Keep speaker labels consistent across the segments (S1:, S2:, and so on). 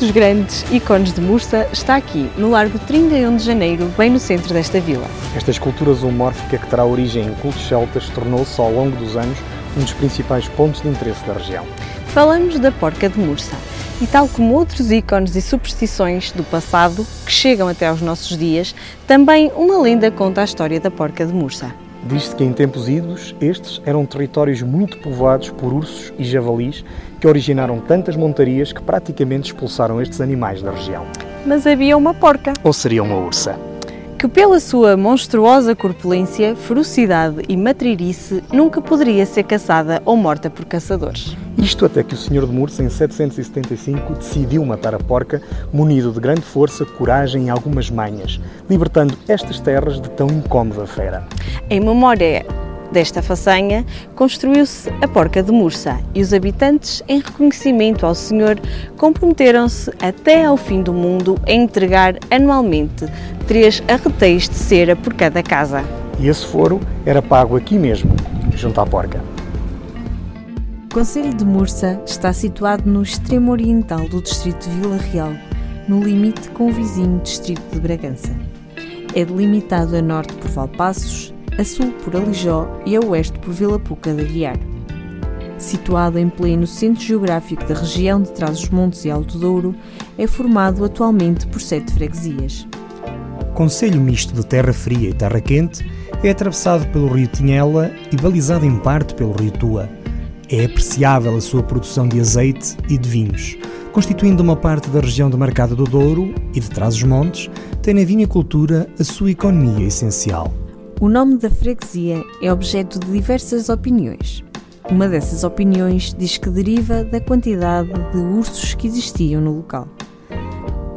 S1: Dos grandes ícones de Mursa está aqui, no Largo 31 de Janeiro, bem no centro desta vila.
S2: Esta escultura zoomórfica que terá origem em cultos celtas tornou-se, ao longo dos anos, um dos principais pontos de interesse da região.
S1: Falamos da Porca de Mursa. E tal como outros ícones e superstições do passado que chegam até aos nossos dias, também uma lenda conta a história da Porca de Mursa.
S2: Diz-se que em tempos idos estes eram territórios muito povoados por ursos e javalis que originaram tantas montarias que praticamente expulsaram estes animais da região.
S1: Mas havia uma porca.
S2: Ou seria uma ursa?
S1: Que pela sua monstruosa corpulência, ferocidade e matririce nunca poderia ser caçada ou morta por caçadores.
S2: Isto até que o Senhor de Mursa, em 775, decidiu matar a porca, munido de grande força, coragem e algumas manhas, libertando estas terras de tão incómoda fera.
S1: Em memória desta façanha, construiu-se a Porca de Mursa e os habitantes, em reconhecimento ao Senhor, comprometeram-se até ao fim do mundo a entregar anualmente três arretéis de cera por cada casa.
S2: E esse foro era pago aqui mesmo, junto à porca.
S1: O Conselho de Mursa está situado no extremo oriental do distrito de Vila Real, no limite com o vizinho distrito de Bragança. É delimitado a norte por Valpassos, a sul por Alijó e a oeste por Vila Puca de Aguiar. Situado em pleno centro geográfico da região de Trás-os-Montes e Alto Douro, é formado atualmente por sete freguesias.
S3: Conselho misto de terra fria e terra quente, é atravessado pelo rio Tinhela e balizado em parte pelo rio Tua. É apreciável a sua produção de azeite e de vinhos, constituindo uma parte da região demarcada do Douro e de Trás-os-Montes, tem na vinicultura a sua economia essencial.
S1: O nome da freguesia é objeto de diversas opiniões. Uma dessas opiniões diz que deriva da quantidade de ursos que existiam no local.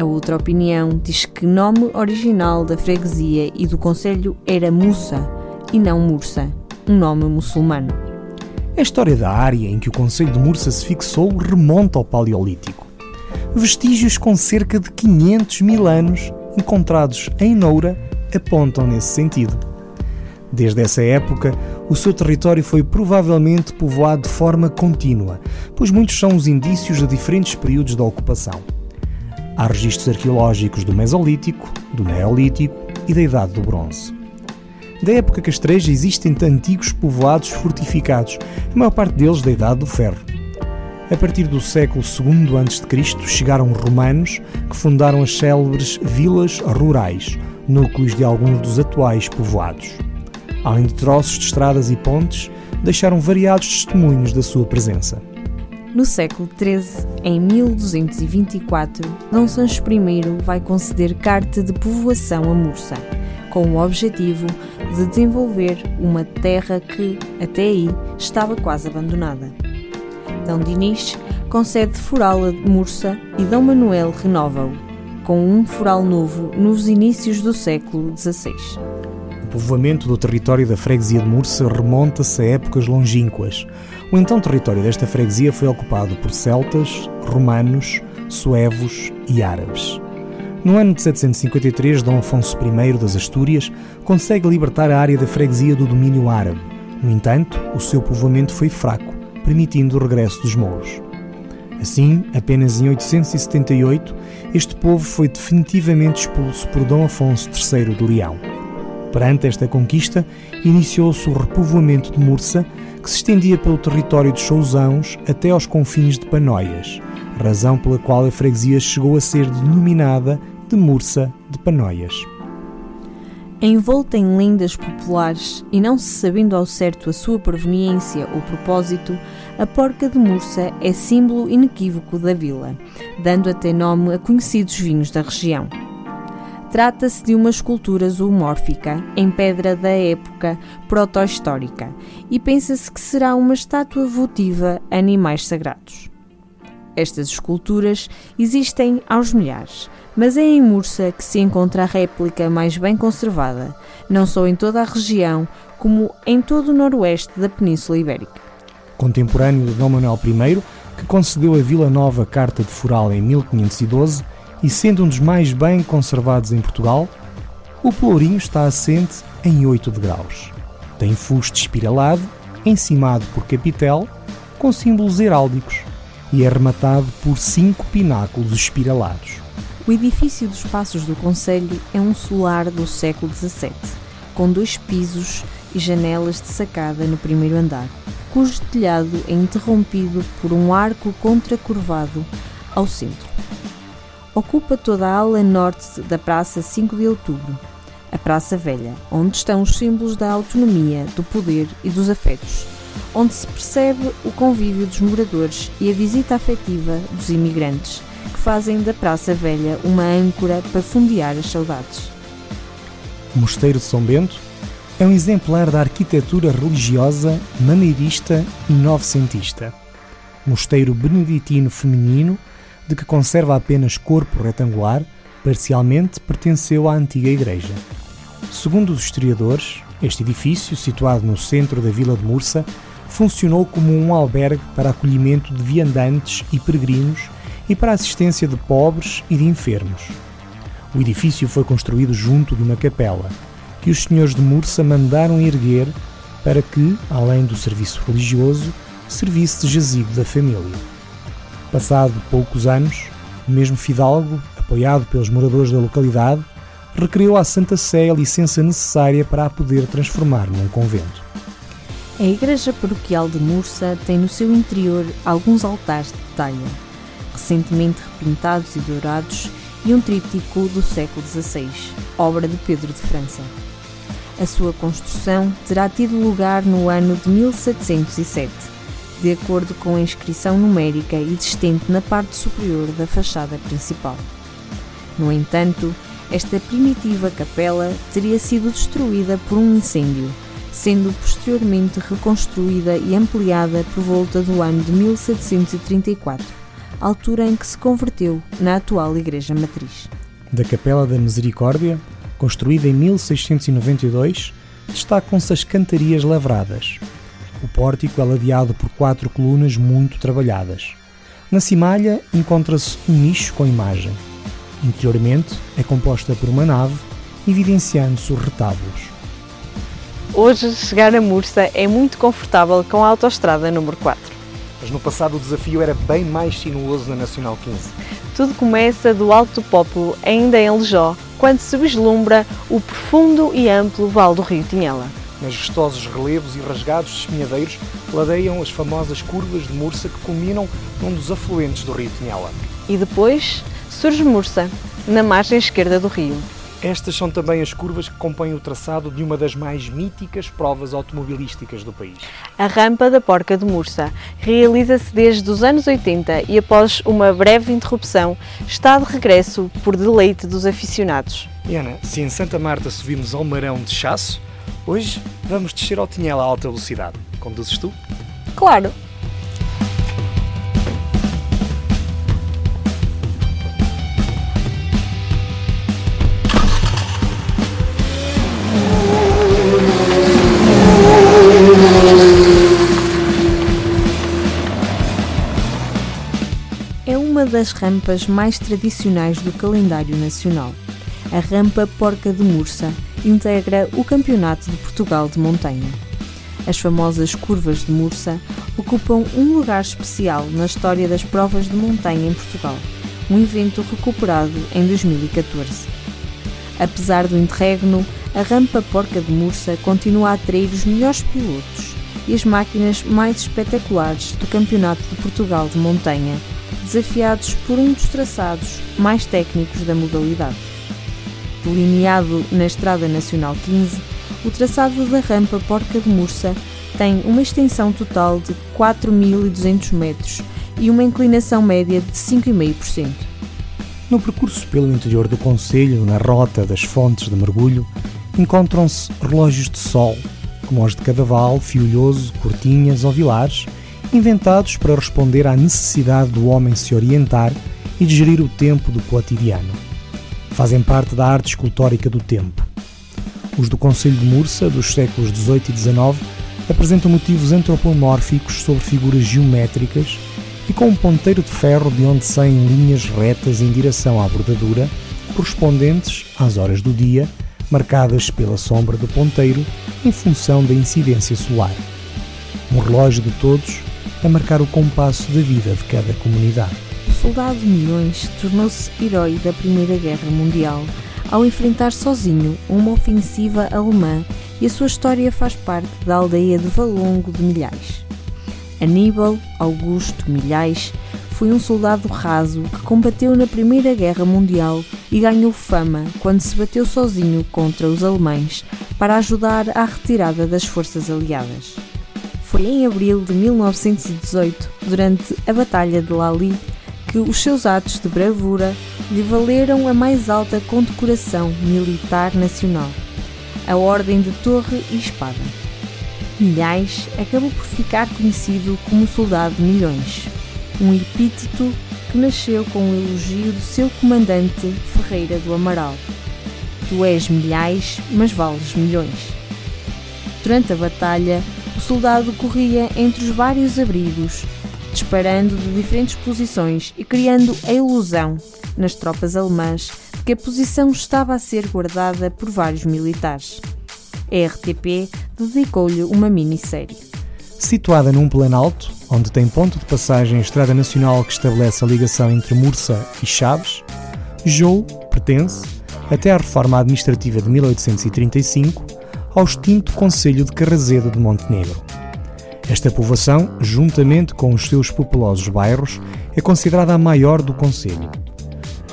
S1: A outra opinião diz que o nome original da freguesia e do conselho era Mussa e não Mursa, um nome muçulmano.
S3: A história da área em que o conselho de Mursa se fixou remonta ao Paleolítico. Vestígios com cerca de 500 mil anos encontrados em Noura apontam nesse sentido. Desde essa época, o seu território foi provavelmente povoado de forma contínua, pois muitos são os indícios de diferentes períodos da ocupação. Há registros arqueológicos do Mesolítico, do Neolítico e da Idade do Bronze. Da época castreja existem antigos povoados fortificados, a maior parte deles da Idade do Ferro. A partir do século II a.C. chegaram romanos que fundaram as célebres vilas rurais, núcleos de alguns dos atuais povoados além de troços de estradas e pontes, deixaram variados testemunhos da sua presença.
S1: No século XIII, em 1224, D. Sancho I vai conceder carta de povoação a Mursa, com o objetivo de desenvolver uma terra que, até aí, estava quase abandonada. D. Dinis concede foral a Mursa e D. Manuel renova-o, com um foral novo nos inícios do século XVI
S3: povoamento do território da freguesia de Mursa remonta-se a épocas longínquas. O então território desta freguesia foi ocupado por celtas, romanos, suevos e árabes. No ano de 753, Dom Afonso I das Astúrias consegue libertar a área da freguesia do domínio árabe. No entanto, o seu povoamento foi fraco, permitindo o regresso dos mouros. Assim, apenas em 878, este povo foi definitivamente expulso por Dom Afonso III de Leão. Perante esta conquista, iniciou-se o repovoamento de Mursa, que se estendia pelo território de Chousãos até aos confins de Panóias, razão pela qual a freguesia chegou a ser denominada de Mursa de Panóias.
S1: Envolta em lendas populares e não se sabendo ao certo a sua proveniência ou propósito, a porca de Mursa é símbolo inequívoco da vila, dando até nome a conhecidos vinhos da região. Trata-se de uma escultura zoomórfica em pedra da época proto-histórica e pensa-se que será uma estátua votiva a animais sagrados. Estas esculturas existem aos milhares, mas é em Mursa que se encontra a réplica mais bem conservada, não só em toda a região, como em todo o noroeste da Península Ibérica.
S3: Contemporâneo de Dom Manuel I, que concedeu a Vila Nova Carta de Foral em 1512, e sendo um dos mais bem conservados em Portugal, o pelourinho está assente em 8 degraus. Tem fuste espiralado, encimado por capitel, com símbolos heráldicos, e é rematado por cinco pináculos espiralados.
S1: O edifício dos Passos do Conselho é um solar do século XVII, com dois pisos e janelas de sacada no primeiro andar, cujo telhado é interrompido por um arco contracurvado ao centro. Ocupa toda a ala norte da Praça 5 de Outubro, a Praça Velha, onde estão os símbolos da autonomia, do poder e dos afetos, onde se percebe o convívio dos moradores e a visita afetiva dos imigrantes, que fazem da Praça Velha uma âncora para fundear as saudades.
S3: O Mosteiro de São Bento é um exemplar da arquitetura religiosa maneirista e novecentista. Mosteiro beneditino feminino, de que conserva apenas corpo retangular, parcialmente pertenceu à antiga igreja. Segundo os historiadores, este edifício, situado no centro da vila de Mursa, funcionou como um albergue para acolhimento de viandantes e peregrinos e para assistência de pobres e de enfermos. O edifício foi construído junto de uma capela, que os senhores de Mursa mandaram erguer para que, além do serviço religioso, servisse de jazigo da família. Passado poucos anos, o mesmo fidalgo, apoiado pelos moradores da localidade, requeriu à Santa Sé a licença necessária para a poder transformar num convento.
S1: A Igreja Paroquial de Mursa tem no seu interior alguns altares de talha, recentemente repintados e dourados, e um tríptico do século XVI, obra de Pedro de França. A sua construção terá tido lugar no ano de 1707, de acordo com a inscrição numérica existente na parte superior da fachada principal. No entanto, esta primitiva capela teria sido destruída por um incêndio, sendo posteriormente reconstruída e ampliada por volta do ano de 1734, altura em que se converteu na atual Igreja Matriz.
S3: Da Capela da Misericórdia, construída em 1692, destacam-se as cantarias lavradas. O pórtico é ladeado por quatro colunas muito trabalhadas. Na cimalha encontra-se um nicho com imagem. Interiormente é composta por uma nave, evidenciando-se os retábulos.
S1: Hoje, chegar a Mursa é muito confortável com a autoestrada número 4.
S2: Mas no passado o desafio era bem mais sinuoso na Nacional 15.
S1: Tudo começa do Alto do Pópulo, ainda em Lejó, quando se vislumbra o profundo e amplo Vale do Rio Tinhela.
S2: Majestosos relevos e rasgados espinhadeiros ladeiam as famosas curvas de Mursa que culminam num dos afluentes do Rio Tinhela.
S1: E depois surge Mursa, na margem esquerda do rio.
S2: Estas são também as curvas que compõem o traçado de uma das mais míticas provas automobilísticas do país.
S1: A rampa da Porca de Mursa realiza-se desde os anos 80 e após uma breve interrupção está de regresso por deleite dos aficionados.
S2: E Ana, se em Santa Marta subimos ao Marão de Chasso, hoje vamos descer ao Tinhela a alta velocidade. Conduzes tu?
S1: Claro! Das rampas mais tradicionais do calendário nacional. A Rampa Porca de Mursa integra o Campeonato de Portugal de Montanha. As famosas curvas de Mursa ocupam um lugar especial na história das provas de montanha em Portugal, um evento recuperado em 2014. Apesar do interregno, a Rampa Porca de Mursa continua a atrair os melhores pilotos e as máquinas mais espetaculares do Campeonato de Portugal de Montanha desafiados por um dos traçados mais técnicos da modalidade. Delineado na Estrada Nacional 15, o traçado da rampa Porca de Mursa tem uma extensão total de 4.200 metros e uma inclinação média de 5,5%.
S3: No percurso pelo interior do Conselho, na rota das fontes de mergulho, encontram-se relógios de sol, como os de Cadaval, Fiolhoso, Cortinhas ou Vilares, inventados para responder à necessidade do homem se orientar e de gerir o tempo do cotidiano. Fazem parte da arte escultórica do tempo. Os do Conselho de Mursa, dos séculos XVIII e XIX, apresentam motivos antropomórficos sobre figuras geométricas e com um ponteiro de ferro de onde saem linhas retas em direção à bordadura, correspondentes às horas do dia, marcadas pela sombra do ponteiro em função da incidência solar. Um relógio de todos a marcar o compasso da vida de cada comunidade.
S1: O soldado Milhões tornou-se herói da Primeira Guerra Mundial ao enfrentar sozinho uma ofensiva alemã e a sua história faz parte da aldeia de Valongo de Milhais. Aníbal Augusto Milhais foi um soldado raso que combateu na Primeira Guerra Mundial e ganhou fama quando se bateu sozinho contra os alemães para ajudar à retirada das forças aliadas. Foi em abril de 1918, durante a Batalha de Lali, que os seus atos de bravura lhe valeram a mais alta condecoração militar nacional, a Ordem de Torre e Espada. Milhais acabou por ficar conhecido como Soldado Milhões, um epíteto que nasceu com o elogio do seu comandante Ferreira do Amaral. Tu és milhais, mas vales milhões. Durante a batalha, soldado corria entre os vários abrigos, disparando de diferentes posições e criando a ilusão nas tropas alemãs de que a posição estava a ser guardada por vários militares. A RTP dedicou-lhe uma minissérie.
S3: Situada num planalto, onde tem ponto de passagem a Estrada Nacional que estabelece a ligação entre Mursa e Chaves, Jou pertence, até à reforma administrativa de 1835, ao extinto Conselho de Carrazedo de Montenegro. Esta povoação, juntamente com os seus populosos bairros, é considerada a maior do Conselho.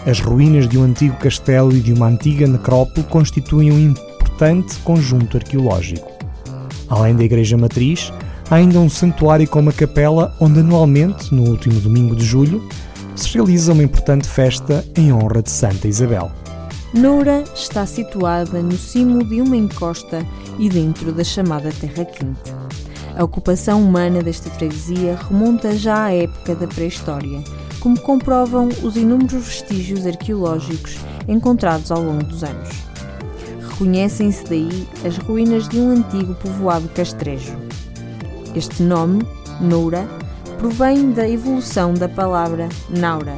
S3: As ruínas de um antigo castelo e de uma antiga necrópole constituem um importante conjunto arqueológico. Além da igreja matriz, há ainda um santuário com uma capela onde anualmente, no último domingo de julho, se realiza uma importante festa em honra de Santa Isabel.
S1: Noura está situada no cimo de uma encosta e dentro da chamada Terra Quente. A ocupação humana desta freguesia remonta já à época da pré-história, como comprovam os inúmeros vestígios arqueológicos encontrados ao longo dos anos. Reconhecem-se daí as ruínas de um antigo povoado castrejo. Este nome, Noura, provém da evolução da palavra Naura,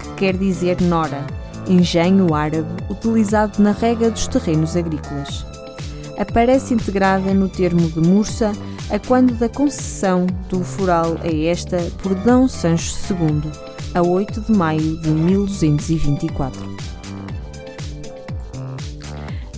S1: que quer dizer Nora, engenho árabe utilizado na rega dos terrenos agrícolas. Aparece integrada no termo de Mursa a quando da concessão do foral a esta por D. Sancho II, a 8 de maio de 1224.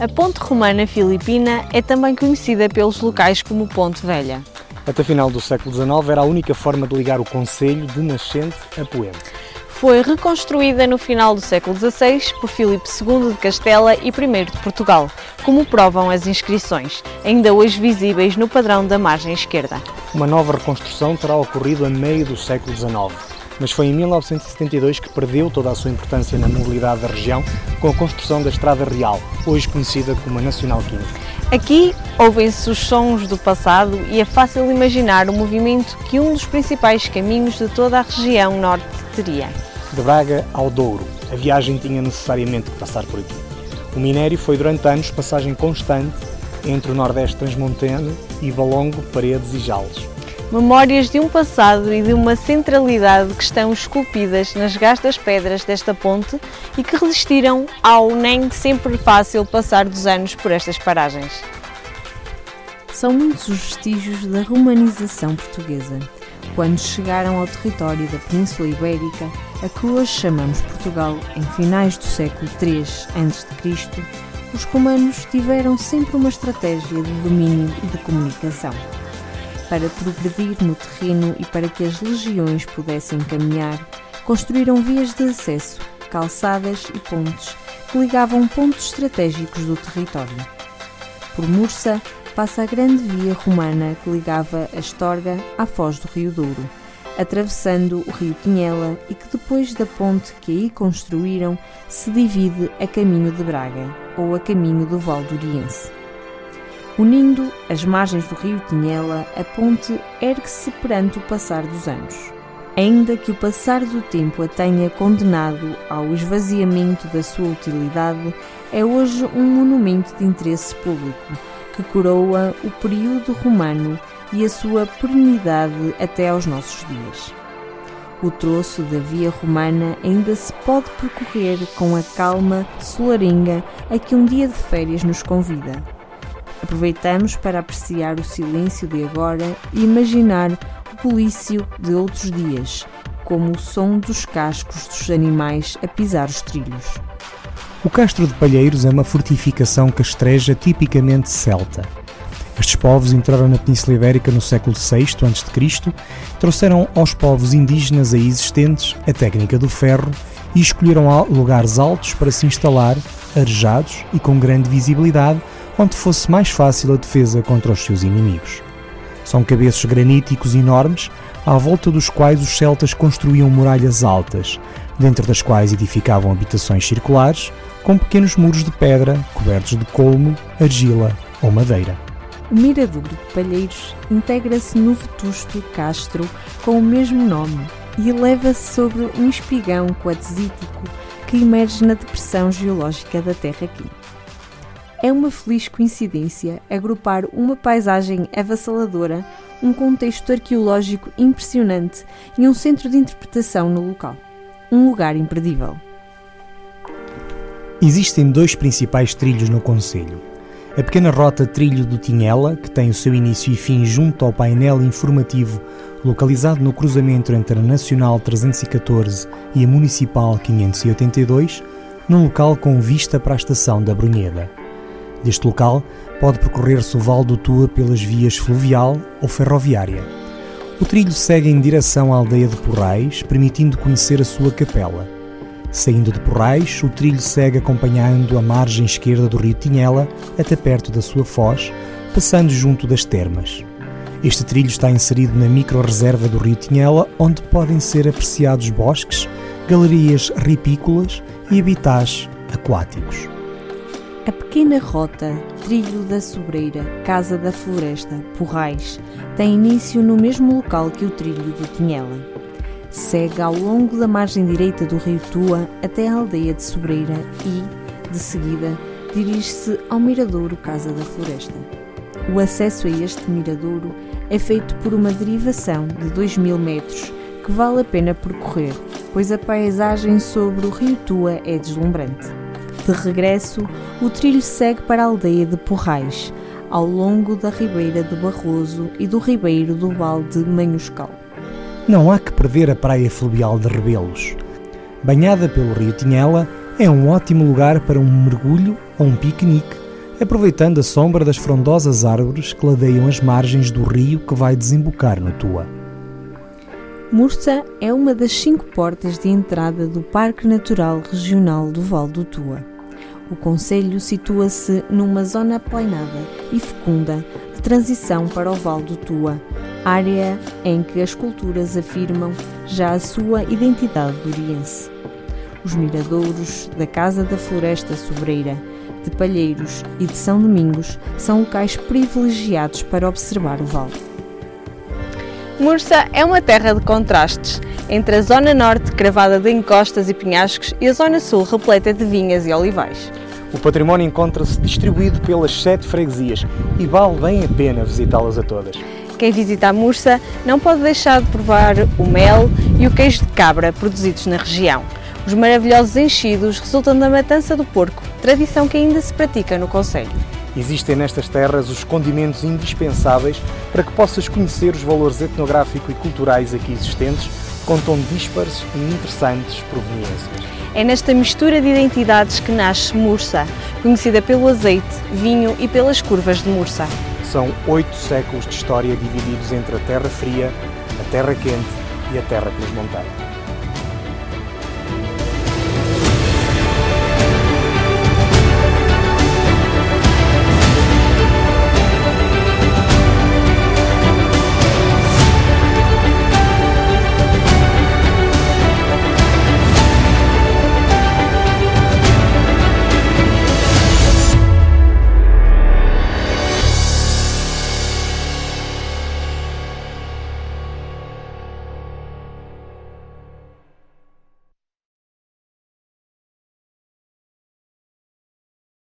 S1: A ponte romana filipina é também conhecida pelos locais como Ponte Velha.
S2: Até final do século XIX era a única forma de ligar o Conselho de Nascente a Poente.
S1: Foi reconstruída no final do século XVI por Filipe II de Castela e I de Portugal, como provam as inscrições, ainda hoje visíveis no padrão da margem esquerda.
S2: Uma nova reconstrução terá ocorrido a meio do século XIX, mas foi em 1972 que perdeu toda a sua importância na mobilidade da região com a construção da Estrada Real, hoje conhecida como a Nacional 15.
S1: Aqui ouvem-se os sons do passado e é fácil imaginar o movimento que um dos principais caminhos de toda a região norte teria
S2: de Braga ao Douro. A viagem tinha necessariamente que passar por aqui. O minério foi durante anos passagem constante entre o Nordeste transmontano e Valongo, Paredes e Jales.
S1: Memórias de um passado e de uma centralidade que estão esculpidas nas gastas pedras desta ponte e que resistiram ao nem sempre fácil passar dos anos por estas paragens. São muitos os vestígios da romanização portuguesa quando chegaram ao território da Península Ibérica, a que hoje chamamos Portugal, em finais do século III a.C., os romanos tiveram sempre uma estratégia de domínio e de comunicação. Para progredir no terreno e para que as legiões pudessem caminhar, construíram vias de acesso, calçadas e pontes que ligavam pontos estratégicos do território. Por Mursa, passa a grande via romana que ligava Astorga à foz do Rio Douro, atravessando o rio Pinhela e que depois da ponte que aí construíram se divide a caminho de Braga ou a caminho do Val do Oriense. Unindo as margens do rio Tinhela, a ponte ergue-se perante o passar dos anos. Ainda que o passar do tempo a tenha condenado ao esvaziamento da sua utilidade, é hoje um monumento de interesse público que coroa o período romano e a sua perenidade até aos nossos dias. O troço da via romana ainda se pode percorrer com a calma solaringa a que um dia de férias nos convida. Aproveitamos para apreciar o silêncio de agora e imaginar o bulício de outros dias, como o som dos cascos dos animais a pisar os trilhos.
S3: O Castro de Palheiros é uma fortificação castreja tipicamente celta. Estes povos entraram na Península Ibérica no século VI a.C., trouxeram aos povos indígenas aí existentes a técnica do ferro e escolheram lugares altos para se instalar, arejados e com grande visibilidade, onde fosse mais fácil a defesa contra os seus inimigos. São cabeços graníticos enormes, à volta dos quais os celtas construíam muralhas altas, dentro das quais edificavam habitações circulares, com pequenos muros de pedra cobertos de colmo, argila ou madeira.
S1: O Miradouro de Palheiros integra-se no vetusto castro com o mesmo nome e eleva-se sobre um espigão quatzítico que emerge na depressão geológica da Terra aqui. É uma feliz coincidência agrupar uma paisagem avassaladora, um contexto arqueológico impressionante e um centro de interpretação no local. Um lugar imperdível.
S3: Existem dois principais trilhos no Conselho. A pequena rota Trilho do Tinhela, que tem o seu início e fim junto ao painel informativo localizado no cruzamento entre a Nacional 314 e a Municipal 582, num local com vista para a estação da Brunheda. Deste local pode percorrer-se o Val do Tua pelas vias fluvial ou ferroviária. O trilho segue em direção à aldeia de Porrais, permitindo conhecer a sua capela. Saindo de Porrais, o trilho segue acompanhando a margem esquerda do rio Tinhela até perto da sua foz, passando junto das termas. Este trilho está inserido na micro-reserva do rio Tinhela, onde podem ser apreciados bosques, galerias ripícolas e habitats aquáticos.
S1: A pequena rota Trilho da Sobreira, Casa da Floresta, Porrais, tem início no mesmo local que o trilho do Tinhela segue ao longo da margem direita do rio Tua até a aldeia de Sobreira e, de seguida, dirige-se ao Miradouro Casa da Floresta. O acesso a este miradouro é feito por uma derivação de 2 mil metros que vale a pena percorrer, pois a paisagem sobre o rio Tua é deslumbrante. De regresso, o trilho segue para a aldeia de Porrais, ao longo da Ribeira de Barroso e do Ribeiro do Val de Manhoscal.
S3: Não há que perder a praia fluvial de Rebelos. Banhada pelo rio Tinhela, é um ótimo lugar para um mergulho ou um piquenique, aproveitando a sombra das frondosas árvores que ladeiam as margens do rio que vai desembocar no Tua.
S1: Mursa é uma das cinco portas de entrada do Parque Natural Regional do Val do Tua. O Conselho situa-se numa zona aplanada e fecunda transição para o Val do Tua, área em que as culturas afirmam já a sua identidade duriense. Os miradouros da Casa da Floresta Sobreira, de Palheiros e de São Domingos são locais privilegiados para observar o vale.
S4: Mursa é uma terra de contrastes, entre a zona norte cravada de encostas e penhascos e a zona sul repleta de vinhas e olivais.
S2: O património encontra-se distribuído pelas sete freguesias e vale bem a pena visitá-las a todas.
S4: Quem visita a Mursa não pode deixar de provar o mel e o queijo de cabra produzidos na região. Os maravilhosos enchidos resultam da matança do porco, tradição que ainda se pratica no Conselho.
S2: Existem nestas terras os condimentos indispensáveis para que possas conhecer os valores etnográficos e culturais aqui existentes, com tom dispares e interessantes proveniências.
S4: É nesta mistura de identidades que nasce Mursa, conhecida pelo azeite, vinho e pelas curvas de Mursa.
S2: São oito séculos de história divididos entre a terra fria, a terra quente e a terra pelas montanhas.